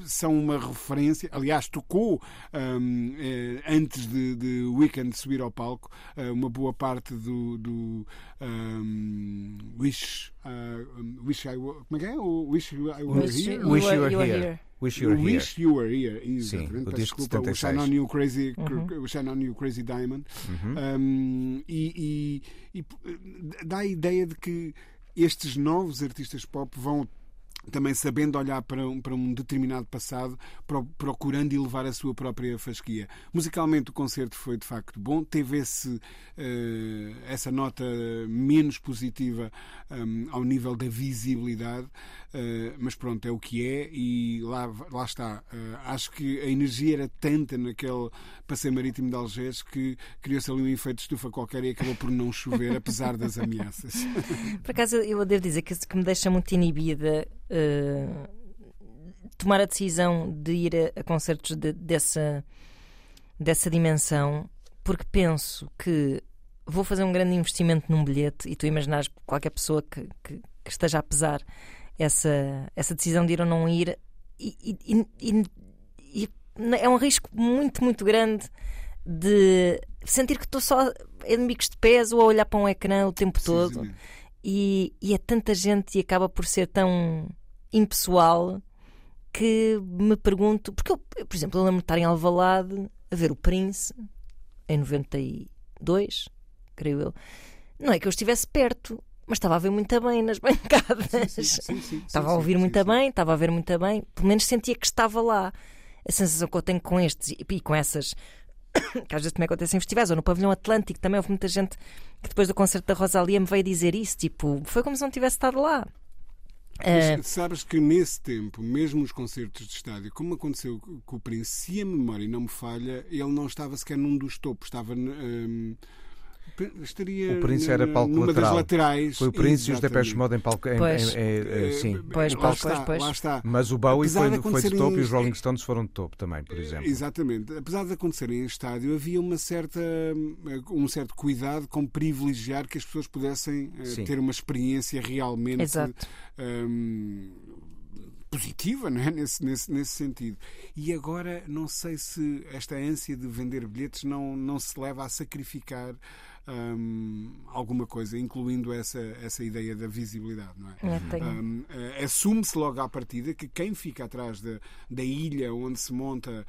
Speaker 2: são uma referência. Aliás, tocou um, eh, antes de, de Weekend subir ao palco uh, uma boa parte do, do um, Wish. Uh, wish I Como é que é? O Wish I Were
Speaker 1: Wish
Speaker 2: Here?
Speaker 3: Wish You Were Here. Wish You Were Here.
Speaker 2: Wish You Were Here.
Speaker 3: Sim, o
Speaker 2: desculpa, o Shine On You Crazy, uhum. o Shine On You Crazy Diamond.
Speaker 3: Uhum.
Speaker 2: Um, e, e, e dá a ideia de que estes novos artistas pop vão também sabendo olhar para um, para um determinado passado, procurando elevar a sua própria fasquia. Musicalmente, o concerto foi de facto bom, teve esse, uh, essa nota menos positiva um, ao nível da visibilidade, uh, mas pronto, é o que é e lá, lá está. Uh, acho que a energia era tanta naquele passeio marítimo de Algés que criou-se ali um efeito de estufa qualquer e acabou por não chover, apesar das ameaças. *laughs*
Speaker 1: Por acaso, eu devo dizer que, que me deixa muito inibida uh, tomar a decisão de ir a, a concertos de, dessa, dessa dimensão, porque penso que vou fazer um grande investimento num bilhete e tu imaginares qualquer pessoa que, que, que esteja a pesar essa, essa decisão de ir ou não ir e, e, e, e é um risco muito, muito grande de sentir que estou só em bicos de pés ou a olhar para um ecrã o tempo todo. E, e é tanta gente e acaba por ser tão impessoal que me pergunto. Porque, eu, por exemplo, eu lembro de estar em Alvalade a ver o Prince em 92, creio eu. Não é que eu estivesse perto, mas estava a ver muito bem nas *laughs* bancadas.
Speaker 2: Sim, sim, sim,
Speaker 1: estava a ouvir muito bem, estava a ver muito bem. Pelo menos sentia que estava lá. A sensação que eu tenho com estes e com essas *coughs* que às vezes também acontece em festivais, ou no Pavilhão Atlântico, também houve muita gente que depois do concerto da Rosalia me veio dizer isso, tipo, foi como se não tivesse estado lá.
Speaker 2: Mas, uh... Sabes que nesse tempo, mesmo os concertos de estádio, como aconteceu com o Prince, se a memória não me falha, ele não estava sequer num dos topos, estava. Um, P- Estaria
Speaker 3: O Prince era palco
Speaker 2: numa das
Speaker 3: lateral.
Speaker 2: laterais.
Speaker 3: Foi o Prince e os Depeche
Speaker 2: Exatamente.
Speaker 3: Mode em palco. Em,
Speaker 1: Pois.
Speaker 3: em- em- eh, sim.
Speaker 1: Pois,
Speaker 2: lá
Speaker 1: pois,
Speaker 2: está,
Speaker 1: pois, pois.
Speaker 2: Lá está.
Speaker 3: Mas o Bowie
Speaker 2: Apesar
Speaker 3: foi,
Speaker 2: de
Speaker 3: foi de topo e os Rolling Stones foram de topo também, por exemplo.
Speaker 2: Exatamente. Apesar de acontecerem em estádio, havia uma certa, um certo cuidado com privilegiar que as pessoas pudessem eh,
Speaker 3: Sim.
Speaker 2: ter uma experiência realmente
Speaker 1: Exato.
Speaker 2: hum, positiva, não é? Nesse, nesse, nesse sentido. E agora, não sei se esta ânsia de vender bilhetes não, não se leva a sacrificar hum, alguma coisa, incluindo essa, essa ideia da visibilidade, não é?
Speaker 1: É,
Speaker 2: Hum, eh, Assume-se logo à partida que quem fica atrás da, da ilha onde se monta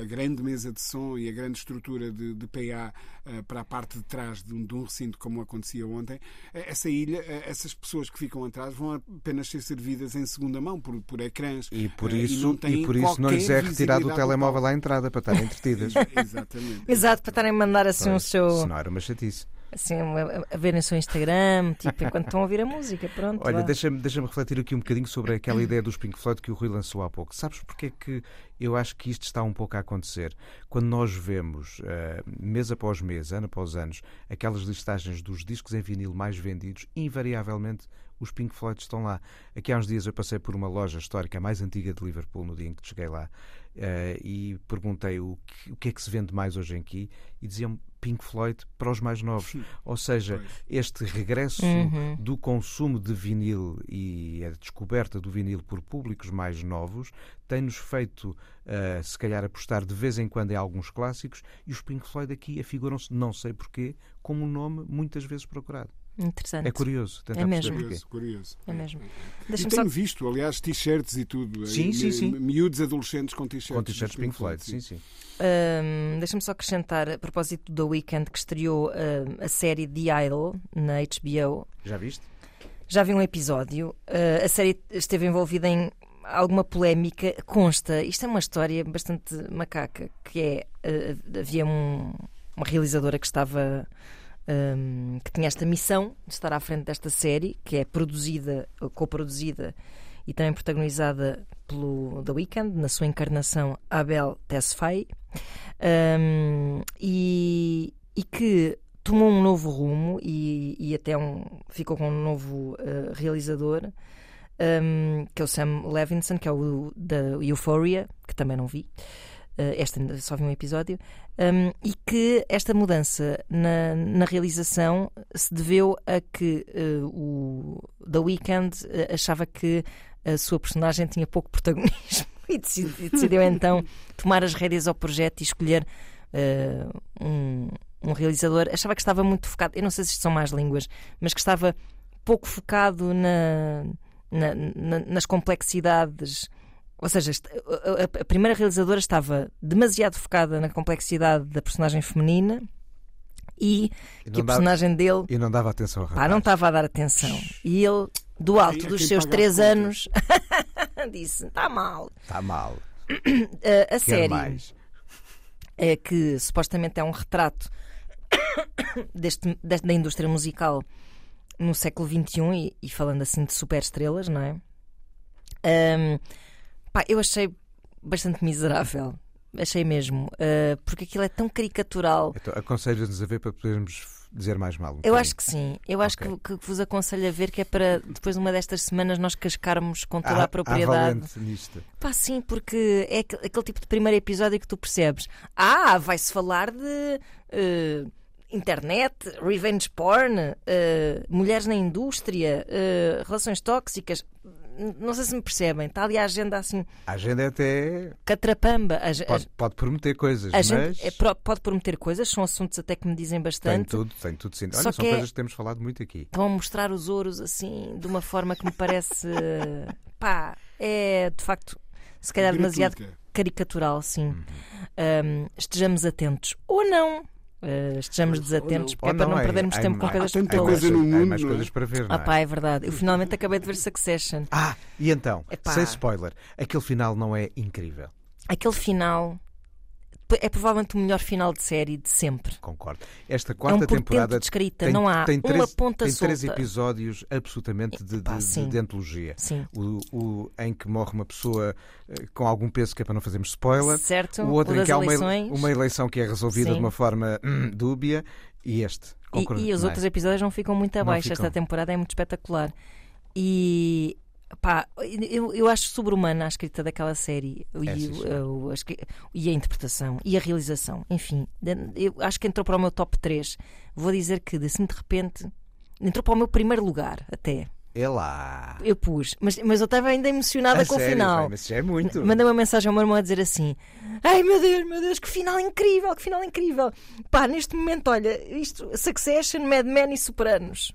Speaker 2: a, grande mesa de som e a grande estrutura de, de PA eh, para a parte de trás de um, de um recinto, como acontecia ontem, eh, essa ilha, eh, essas pessoas que ficam atrás vão apenas ser servidas em segunda mão por, por ecrãs.
Speaker 3: E por
Speaker 2: eh,
Speaker 3: isso,
Speaker 2: não
Speaker 3: e por isso não lhes é retirado o telemóvel à entrada para estarem *laughs* entretidas.
Speaker 2: Exatamente.
Speaker 1: Exato, para estarem a mandar assim o
Speaker 3: Pois,
Speaker 1: seu.
Speaker 3: Senão era uma chatice.
Speaker 1: Assim, a, verem o seu Instagram, tipo, enquanto estão a ouvir a música. Pronto.
Speaker 3: Olha, deixa-me deixa refletir aqui um bocadinho sobre aquela ideia dos Pink Floyd que o Rui lançou há pouco. Sabes porque é que eu acho que isto está um pouco a acontecer? Quando nós vemos, eh, mês após mês, ano após anos, aquelas listagens dos discos em vinil mais vendidos, invariavelmente os Pink Floyd estão lá. Aqui há uns dias eu passei por uma loja histórica mais antiga de Liverpool, no dia em que cheguei lá, eh, e perguntei o que, o que é que se vende mais hoje aqui, e diziam Pink Floyd para os mais novos. Ou seja,
Speaker 2: Pois.
Speaker 3: este regresso
Speaker 1: Uhum.
Speaker 3: do consumo de vinil e a descoberta do vinil por públicos mais novos tem-nos feito, eh, se calhar, apostar de vez em quando em alguns clássicos e os Pink Floyd aqui afiguram-se, não sei porquê, como um nome muitas vezes procurado.
Speaker 1: Interessante.
Speaker 3: É curioso.
Speaker 1: É mesmo.
Speaker 2: Curioso, curioso.
Speaker 1: É mesmo.
Speaker 2: E
Speaker 1: Deixa-me
Speaker 2: tenho
Speaker 1: só.
Speaker 2: visto, aliás, t-shirts e tudo.
Speaker 3: Sim,
Speaker 2: aí,
Speaker 3: sim, sim.
Speaker 2: Miúdos adolescentes com t-shirts.
Speaker 3: Com t-shirts Pink Floyd, sim, sim.
Speaker 1: Hum, Deixa-me só acrescentar, a propósito do Weekend, que estreou a série The Idol na HBO.
Speaker 3: Já viste?
Speaker 1: Já vi um episódio. Uh, a série esteve envolvida em alguma polémica. Consta, isto é uma história bastante macaca, que é uh, havia um- uma realizadora que estava um, que tinha esta missão de estar à frente desta série, que é produzida, co-produzida e também protagonizada pelo The Weeknd, na sua encarnação Abel Tesfaye, um, e, e que tomou um novo rumo e, e até um, ficou com um novo uh, realizador, um, que é o Sam Levinson, que é o da Euphoria, que também não vi. Uh, esta só vi um episódio, um, e que esta mudança na, na realização se deveu a que uh, o The Weeknd uh, achava que a sua personagem tinha pouco protagonismo *laughs* e decidiu, decidiu então tomar as rédeas ao projeto e escolher uh, um, um realizador. Achava que estava muito focado, eu não sei se isto são más línguas, mas que estava pouco focado na, na- na- nas complexidades. Ou seja, a, a- a primeira realizadora estava demasiado focada na complexidade da personagem feminina e
Speaker 3: E
Speaker 1: que a
Speaker 3: dava,
Speaker 1: personagem dele
Speaker 3: e não dava atenção ao
Speaker 1: pá,
Speaker 3: rapaz.
Speaker 1: não estava a dar atenção. E ele, do alto
Speaker 2: Quem-
Speaker 1: dos seus três anos, *laughs* disse: está mal.
Speaker 3: Está mal. *clears throat*
Speaker 1: A
Speaker 3: Quer
Speaker 1: série
Speaker 3: mais.
Speaker 1: é que supostamente é um retrato *coughs* deste, deste- da indústria musical no século XXI e, e falando assim de superestrelas, não é? Ahm, pá, eu achei bastante miserável. Achei mesmo. uh, porque aquilo é tão caricatural.
Speaker 3: Então, aconselho-nos a ver para podermos dizer mais mal. um
Speaker 1: Eu
Speaker 3: bocadinho.
Speaker 1: acho que sim. Eu acho
Speaker 3: Ok.
Speaker 1: que, que vos aconselho a ver que é para depois, numa destas semanas, nós cascarmos com toda a propriedade.
Speaker 3: há nisto.
Speaker 1: Pá, sim, porque é aquele, aquele tipo de primeiro episódio que tu percebes. Ah, vai-se falar de eh, internet, revenge porn, eh, mulheres na indústria, relações tóxicas. Não sei se me percebem. Está ali a agenda assim,
Speaker 3: A agenda é até
Speaker 1: catrapamba. A, a-
Speaker 3: pode, pode prometer coisas,
Speaker 1: a
Speaker 3: mas
Speaker 1: gente é pode prometer coisas, são assuntos até que me dizem
Speaker 3: tem
Speaker 1: bastante.
Speaker 3: tudo, tem tudo sim.
Speaker 1: Só
Speaker 3: Olha, são
Speaker 1: que é-
Speaker 3: coisas que temos falado muito aqui.
Speaker 1: Vão mostrar os ouros assim, de uma forma que me parece. *laughs* pá, é de facto, se calhar demasiado caricatural, sim.
Speaker 3: Uhum.
Speaker 1: Um, estejamos atentos. Ou não. Uh, estejamos desatentos, porque
Speaker 3: Ou
Speaker 1: é para não
Speaker 3: é-
Speaker 1: perdermos
Speaker 3: há-
Speaker 1: tempo com coisas
Speaker 2: tanta
Speaker 3: Há
Speaker 1: tolas.
Speaker 2: coisa no
Speaker 3: mais- há
Speaker 2: mundo,
Speaker 3: mais
Speaker 2: não é?
Speaker 3: coisas para ver, não
Speaker 1: Ah,
Speaker 3: é?
Speaker 1: pá, é verdade. Eu finalmente acabei de ver Succession.
Speaker 3: Ah, e então,
Speaker 1: Epá.
Speaker 3: sem spoiler, aquele final não é incrível.
Speaker 1: Aquele final é provavelmente o melhor final de série de sempre.
Speaker 3: Concordo. Esta
Speaker 1: É um
Speaker 3: quarta temporada
Speaker 1: de escrita,
Speaker 3: tem,
Speaker 1: não há
Speaker 3: tem
Speaker 1: uma
Speaker 3: três,
Speaker 1: ponta
Speaker 3: tem
Speaker 1: solta.
Speaker 3: três episódios absolutamente de,
Speaker 1: Epá,
Speaker 3: de,
Speaker 1: sim.
Speaker 3: de antologia.
Speaker 1: Sim.
Speaker 3: O, o- em que morre uma pessoa eh, com algum peso, que é para não fazermos spoiler.
Speaker 1: Certo?
Speaker 3: O outro
Speaker 1: O
Speaker 3: em que há uma, uma eleição que é resolvida
Speaker 1: Sim.
Speaker 3: de uma forma hum, dúbia. E este.
Speaker 1: E,
Speaker 3: Concordo,
Speaker 1: e os
Speaker 3: não é?
Speaker 1: outros episódios não ficam muito abaixo.
Speaker 3: ficam.
Speaker 1: Esta temporada é muito espetacular. E pá, eu, eu acho sobre-humana a escrita daquela série
Speaker 3: É,
Speaker 1: e, o- escri- e a interpretação e a realização. Enfim, eu acho que entrou para o meu top 3. Vou dizer que, assim de repente, entrou para o meu primeiro lugar até.
Speaker 3: É lá.
Speaker 1: Eu pus, mas, mas eu estava ainda emocionada
Speaker 3: A
Speaker 1: com
Speaker 3: sério,
Speaker 1: o final.
Speaker 3: vai, mas já é muito.
Speaker 1: Mandei uma mensagem ao meu irmão a dizer assim: Ai meu Deus, meu Deus, que final incrível, que final incrível. Pá, neste momento, olha, isto, Succession, Mad Men e Sopranos.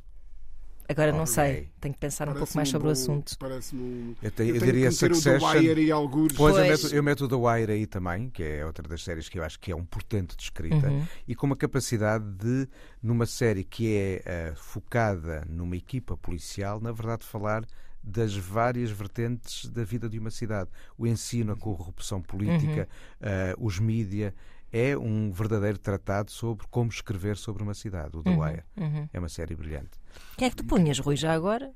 Speaker 1: Agora não sei, tenho que pensar um pouco mais sobre o
Speaker 2: bom-
Speaker 1: assunto.
Speaker 2: Parece-me um.
Speaker 3: Eu, te- eu
Speaker 2: tenho
Speaker 3: diria
Speaker 2: o The
Speaker 3: Succession.
Speaker 2: Wire e algures.
Speaker 3: Pois, eu meto, eu meto o The Wire aí também, que é outra das séries que eu acho que é um portento de escrita,
Speaker 1: Uhum.
Speaker 3: e com uma capacidade de, numa série que é eh, focada numa equipa policial, na verdade falar das várias vertentes da vida de uma cidade. O ensino, a corrupção política, eh, os mídia. É um verdadeiro tratado sobre como escrever sobre uma cidade. O The Wire.
Speaker 1: Uhum.
Speaker 3: É uma série brilhante.
Speaker 1: Quem é que tu punhas, Rui, já agora?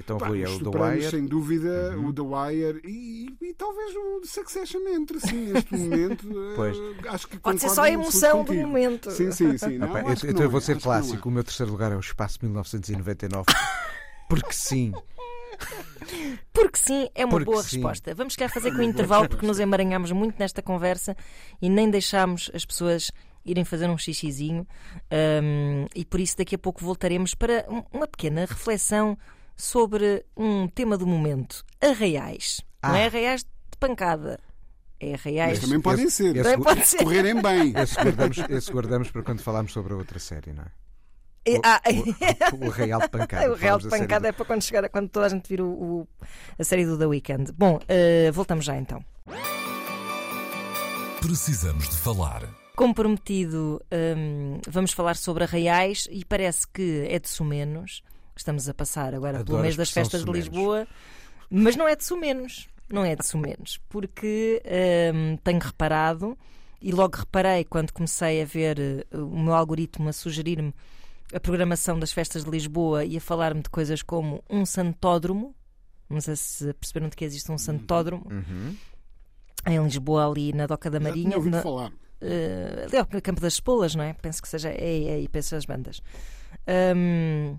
Speaker 3: Então,
Speaker 2: Pá,
Speaker 3: Rui, é o The Wire.
Speaker 2: sem dúvida,
Speaker 3: Uhum.
Speaker 2: o The Wire e, e talvez o Succession entre, sim, neste momento. *laughs* eh,
Speaker 3: Pois.
Speaker 2: Acho que
Speaker 1: Pode ser só a emoção do momento.
Speaker 2: Sim, sim, sim. *laughs* Não,
Speaker 3: Ah, pá, eu- então eu vou
Speaker 2: é,
Speaker 3: ser
Speaker 2: é.
Speaker 3: clássico. O meu terceiro lugar é o Espaço 1999. Porque sim.
Speaker 1: Porque sim, é uma
Speaker 3: Porque
Speaker 1: boa
Speaker 3: sim.
Speaker 1: resposta. Vamos querer fazer com o *laughs* intervalo porque nos emaranhámos muito nesta conversa e nem deixámos as pessoas irem fazer um xixizinho. Hum, e por isso daqui a pouco voltaremos para um- uma pequena reflexão sobre um tema do momento: arraiais. Não
Speaker 3: Ah.
Speaker 1: é arraiais de pancada, é arraiais.
Speaker 2: Mas também podem
Speaker 3: esse-
Speaker 2: ser.
Speaker 3: esse-
Speaker 1: Também pode ser.
Speaker 2: Correrem bem.
Speaker 3: Esse guardamos, esse guardamos para quando falarmos sobre a outra série, não é?
Speaker 1: É- ah,
Speaker 3: O, *laughs* o Real de Pancada.
Speaker 1: o real de
Speaker 3: série
Speaker 1: pancada
Speaker 3: do-
Speaker 1: é para quando chegar, quando toda a gente vir o, o- a série do The Weeknd. Bom, eh, voltamos já então.
Speaker 4: Precisamos de falar.
Speaker 1: Como prometido, hum, vamos falar sobre arraiais e parece que é de Sumenos. Estamos a passar agora pelo
Speaker 3: Adoro a
Speaker 1: mês das festas de
Speaker 3: Sumenos.
Speaker 1: Lisboa, mas não é de Sumenos. Não é de Sumenos, porque hum, tenho reparado e logo reparei quando comecei a ver eh, o meu algoritmo a sugerir-me a programação das festas de Lisboa e a falar-me de coisas como um santódromo. Não sei se perceberam de que existe um santódromo
Speaker 3: Uhum.
Speaker 1: em Lisboa, ali na Doca da
Speaker 2: Já
Speaker 1: Marinha.
Speaker 2: tinha ouvido
Speaker 1: na-
Speaker 2: falar.
Speaker 1: Uh, ali ao Campo das Espolas, não é? Penso que seja. É, é aí, penso as bandas. Um,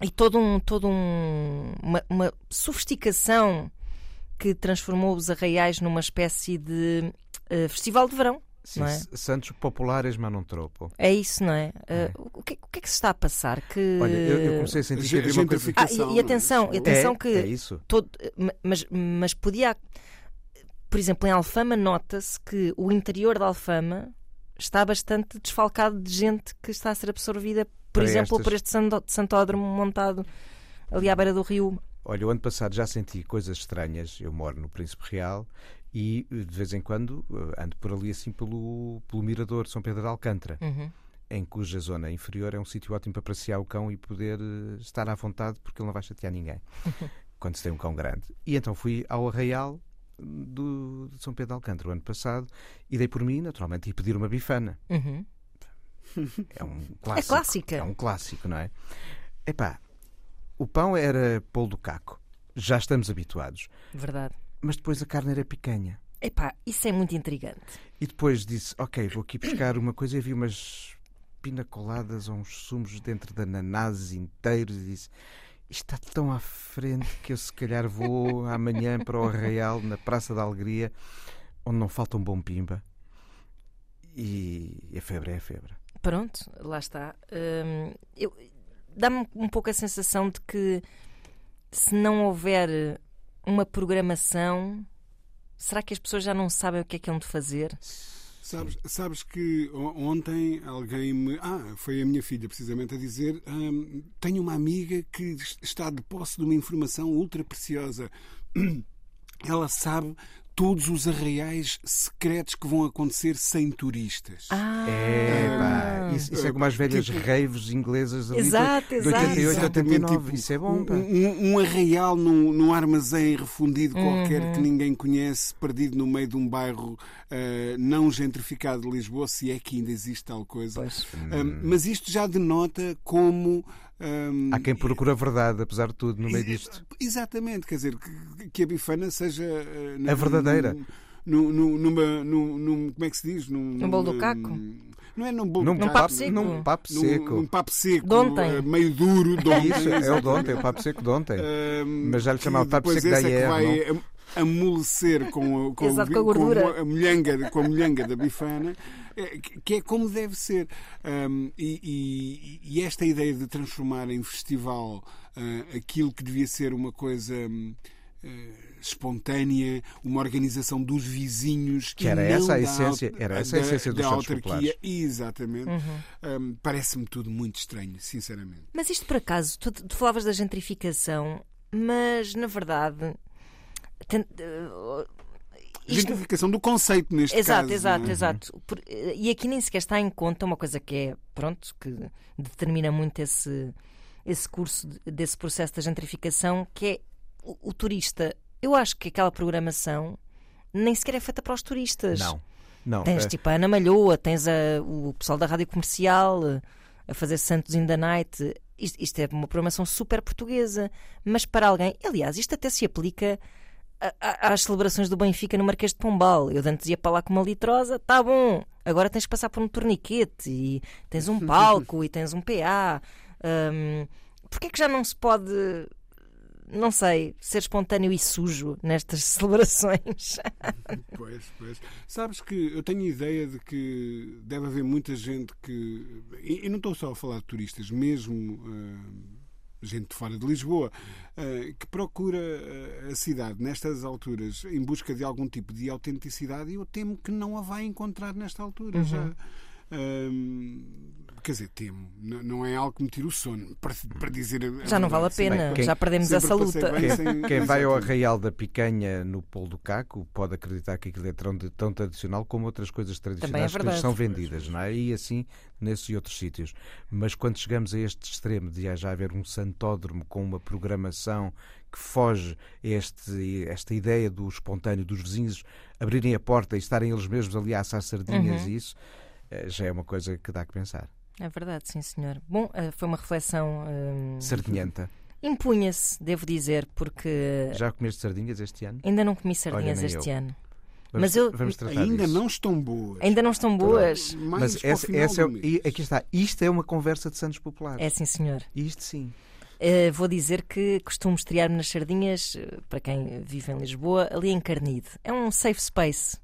Speaker 1: e todo um, todo um, uma, uma sofisticação que transformou os arraiais numa espécie de uh, festival de verão.
Speaker 3: Sim,
Speaker 1: Não é?
Speaker 3: Santos populares, mas não tropo.
Speaker 1: É isso, não é? Uh, o, que, o que é que se está a passar? Que...
Speaker 3: Olha, eu, eu comecei a sentir que havia uma coisa.
Speaker 1: Ah, e, e atenção,
Speaker 2: é?
Speaker 1: atenção
Speaker 3: é,
Speaker 1: que
Speaker 3: é isso.
Speaker 1: todo, mas, mas podia. Por exemplo, em Alfama nota-se que o interior da Alfama está bastante desfalcado de gente que está a ser absorvida, por
Speaker 3: Para
Speaker 1: exemplo,
Speaker 3: estas-
Speaker 1: por este santódromo montado ali à beira do rio.
Speaker 3: Olha, o ano passado já senti coisas estranhas. Eu moro no Príncipe Real e de vez em quando eh, ando por ali assim pelo, pelo Mirador São Pedro de Alcântara,
Speaker 1: Uhum.
Speaker 3: em cuja zona inferior é um sítio ótimo para passear o cão e poder eh, estar à vontade porque ele não vai chatear ninguém *laughs* quando se tem um cão grande. E então fui ao Arraial do, de São Pedro de Alcântara o ano passado e dei por mim, naturalmente, e pedir uma bifana.
Speaker 1: Uhum. *laughs*
Speaker 3: É um clássico.
Speaker 1: clássica.
Speaker 3: É um clássico, não é? Epá, o pão era polo do caco. Já estamos habituados.
Speaker 1: Verdade.
Speaker 3: Mas depois a carne era picanha.
Speaker 1: Epá, isso é muito intrigante.
Speaker 3: E depois disse, ok, vou aqui buscar uma coisa e vi umas pinacoladas ou uns sumos dentro de ananases inteiros e disse, isto está tão à frente que eu se calhar vou *laughs* amanhã para o Arraial, na Praça da Alegria, onde não falta um bom pimba. E a febre é a febre.
Speaker 1: Pronto, lá está. Hum, eu- Dá-me um pouco a sensação de que se não houver uma programação, será que as pessoas já não sabem o que é que hão de fazer?
Speaker 2: Sabes, sabes que ontem alguém me. Ah, foi a minha filha precisamente a dizer: hum, Tenho uma amiga que es- está de posse de uma informação ultra preciosa. *clears throat* Ela sabe todos os arraiais secretos que vão acontecer sem turistas.
Speaker 1: Ah,
Speaker 3: É, pá, isso, isso é como as velhas
Speaker 2: Tipo-
Speaker 3: raves inglesas ali
Speaker 1: Exato,
Speaker 3: de
Speaker 1: exato.
Speaker 3: 88,
Speaker 2: Exatamente,
Speaker 3: 89.
Speaker 2: tipo,
Speaker 3: isso é bom, pá.
Speaker 2: Um, um- arraial num, num armazém refundido qualquer
Speaker 1: Uhum.
Speaker 2: que ninguém conhece, perdido no meio de um bairro ah, não gentrificado de Lisboa, se é que ainda existe tal coisa.
Speaker 1: Pois.
Speaker 2: Mas isto já denota como. Ah,
Speaker 3: Há quem procura a verdade, apesar de tudo, no meio disto.
Speaker 2: Exatamente, quer dizer, que, que a bifana seja. ah,
Speaker 3: A verdadeira.
Speaker 2: num- num- numa, num, num- como é que se diz? Num,
Speaker 1: Num bolo do caco?
Speaker 2: Não é num bolo
Speaker 3: Num
Speaker 2: caco.
Speaker 1: papo seco?
Speaker 3: Num papo seco.
Speaker 2: Num papo seco.
Speaker 1: De ontem.
Speaker 2: eh, Meio duro. De ontem,
Speaker 3: Isso, é o de ontem, o papo seco de ontem.
Speaker 2: Ahm,
Speaker 3: Mas já lhe chamava papo seco da
Speaker 2: é
Speaker 3: IR,
Speaker 2: vai am- amolecer com, a- com,
Speaker 1: Exato, com a gordura.
Speaker 2: a molhanga, com a molhanga da bifana, eh, que que é como deve ser. Ahm, e, e- e esta ideia de transformar em festival ah, aquilo que devia ser uma coisa. hum, eh, espontânea, uma organização dos vizinhos
Speaker 3: Que era
Speaker 2: e
Speaker 3: essa a essência- era essa a
Speaker 2: da-
Speaker 3: essência dos
Speaker 2: da autarquia.
Speaker 3: Populares.
Speaker 2: Exatamente. Hum, Parece-me tudo muito estranho, sinceramente.
Speaker 1: Mas isto por acaso, tu, tu falavas da gentrificação, mas na verdade.
Speaker 2: Gentrificação do conceito neste
Speaker 1: Exato,
Speaker 2: caso.
Speaker 1: exato,
Speaker 2: é?
Speaker 1: exato. Por- eh, e aqui nem sequer está em conta uma coisa que é, pronto, que determina muito esse, esse curso, de- desse processo da gentrificação, que é o, o turista. Eu acho que aquela programação nem sequer é feita para os turistas.
Speaker 3: Não. Não.
Speaker 1: Tens
Speaker 3: eh,
Speaker 1: tipo a Ana Malhoa, tens a- o pessoal da rádio comercial eh, a fazer Santos in the Night. Isto, isto é uma programação super portuguesa, mas para alguém, aliás, isto até se aplica a- às celebrações do Benfica no Marquês de Pombal. Eu antes ia para lá com uma litrosa, tá bom, agora tens que passar por um torniquete e tens um *laughs* palco e tens um PA. Hum, Porquê que já não se pode, não sei, ser espontâneo e sujo nestas *laughs* celebrações?
Speaker 2: Pois, pois. Sabes que eu tenho a ideia de que deve haver muita gente que. E, não estou só a falar de turistas, mesmo ah, gente fora de Lisboa, ah, que procura ah, a cidade nestas alturas em busca de algum tipo de autenticidade eu temo que não a vai encontrar nesta altura já. Ahm, quer dizer, temo. Não é algo que me tire o sono. Para, para dizer
Speaker 1: Já não vale a pena,
Speaker 2: sempre-
Speaker 3: quem-
Speaker 1: já perdemos essa luta.
Speaker 2: bem
Speaker 3: Quem,
Speaker 2: sem-
Speaker 3: quem vai ao. Arraial da Picanha no Polo do Caco pode acreditar que aquilo é tão, tão tradicional como outras coisas tradicionais que
Speaker 1: é
Speaker 3: lhes são vendidas, não é? E assim nesses e outros sítios. Mas quando chegamos a este extremo de já haver um santódromo com uma programação que foge a este, esta ideia do espontâneo, dos vizinhos abrirem a porta e estarem eles mesmos ali a assar sardinhas
Speaker 1: Uhum.
Speaker 3: e isso, eh, já é uma coisa que dá que pensar.
Speaker 1: É verdade, sim, senhor. Bom, eh, foi uma reflexão. hum,
Speaker 3: Sardinhenta.
Speaker 1: Impunha-se, devo dizer, porque
Speaker 3: Já comeste sardinhas este ano?
Speaker 1: ainda não comi sardinhas
Speaker 3: nem
Speaker 1: este
Speaker 3: eu.
Speaker 1: ano.
Speaker 3: Vamos,
Speaker 1: Mas eu-
Speaker 2: Ainda
Speaker 3: disso.
Speaker 2: não estão boas.
Speaker 1: Ainda não estão boas.
Speaker 2: Mais
Speaker 3: Mas
Speaker 2: o
Speaker 3: essa, essa é, e aqui está. Isto é uma conversa de Santos Populares.
Speaker 1: É sim, senhor.
Speaker 3: Isto sim.
Speaker 1: Eh, vou dizer que costumo estrear-me nas sardinhas, eh, para quem vive em Lisboa, ali em Carnide. É um safe space.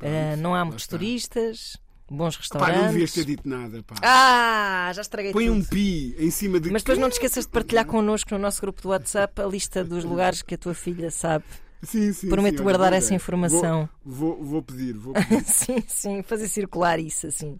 Speaker 1: Eh, não há muitos
Speaker 2: está.
Speaker 1: turistas, bons
Speaker 2: Pá,
Speaker 1: restaurantes.
Speaker 2: não devias ter dito nada, pá.
Speaker 1: Ah, já estraguei
Speaker 2: Põe
Speaker 1: tudo.
Speaker 2: um pi em cima de.
Speaker 1: Mas depois não te esqueças de partilhar connosco no nosso grupo do WhatsApp a lista dos lugares que a tua filha sabe.
Speaker 2: Sim, sim,
Speaker 1: Prometo
Speaker 2: sim,
Speaker 1: guardar essa informação.
Speaker 2: Vou, vou, vou pedir, vou pedir. *laughs*
Speaker 1: sim, sim, fazer circular isso assim.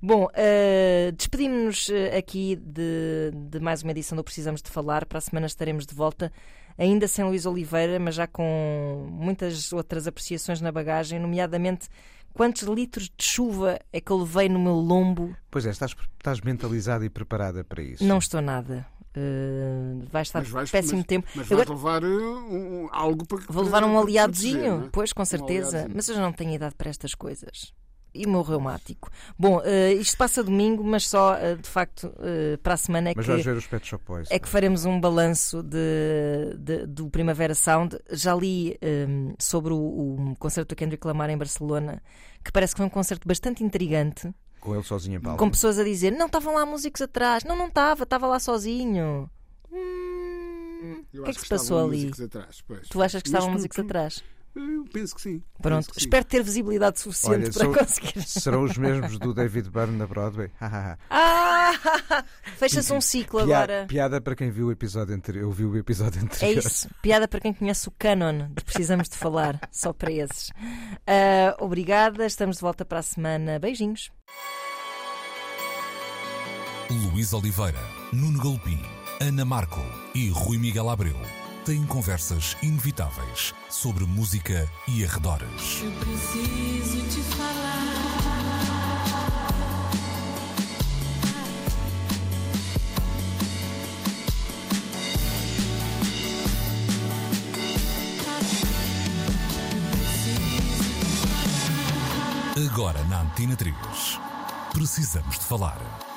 Speaker 1: Bom, eh, despedimos-nos eh, aqui de, de mais uma edição do Precisamos de Falar. Para a semana estaremos de volta, ainda sem Luís Oliveira, mas já com muitas outras apreciações na bagagem, nomeadamente quantos litros de chuva é que eu levei no meu lombo.
Speaker 3: Pois é, estás, estás mentalizada e preparada para isso.
Speaker 1: Não estou nada. Eh, vai estar
Speaker 2: Mas vais-
Speaker 1: péssimo
Speaker 2: mas-
Speaker 1: tempo.
Speaker 2: Mas vais levar uh, um- um- algo para.
Speaker 1: Vou levar um aliadozinho,
Speaker 2: é?
Speaker 1: pois, com
Speaker 2: Um
Speaker 1: certeza.
Speaker 2: aliadozinho.
Speaker 1: mas eu já não tenho idade para estas coisas. E o meu reumático. Bom, eh, isto passa domingo, mas só, eh, de facto, eh, para a semana é
Speaker 3: Mas
Speaker 1: que,
Speaker 3: vais ver os Pet Shop Boys.
Speaker 1: é que faremos um balanço de, de- do Primavera Sound. Já li eh, sobre o, o concerto do Kendrick Lamar em Barcelona, que parece que foi um concerto bastante intrigante,
Speaker 3: Com ele sozinho em palco.
Speaker 1: com pessoas a dizer: não estavam lá músicos atrás, não, não estava, estava lá sozinho. Hum, o que é
Speaker 2: acho
Speaker 1: que se passou ali?
Speaker 2: atrás, pois.
Speaker 1: Tu achas que
Speaker 2: Mas
Speaker 1: estavam músicos
Speaker 2: tu-
Speaker 1: atrás?
Speaker 2: Eu penso que sim.
Speaker 1: Pronto,
Speaker 2: que sim.
Speaker 1: espero ter visibilidade suficiente
Speaker 3: Olha,
Speaker 1: para
Speaker 3: são-
Speaker 1: conseguir.
Speaker 3: Serão os *laughs* mesmos do David Byrne na Broadway.
Speaker 1: Ah! *laughs* Fecha-se um ciclo
Speaker 3: Pia-
Speaker 1: agora.
Speaker 3: Piada para quem viu o episódio anterior. Eu vi o episódio
Speaker 1: É
Speaker 3: anterior.
Speaker 1: isso. Piada para quem conhece o canon de Precisamos de Falar. *laughs* Só para esses. Ah, obrigada. Estamos de volta para a semana. Beijinhos.
Speaker 4: Luís Oliveira, Nuno Galpim, Ana Marco e Rui Miguel Abreu têm conversas inevitáveis sobre música e arredores.
Speaker 5: Eu preciso te falar.
Speaker 4: Agora na Antena 3. Precisamos de falar.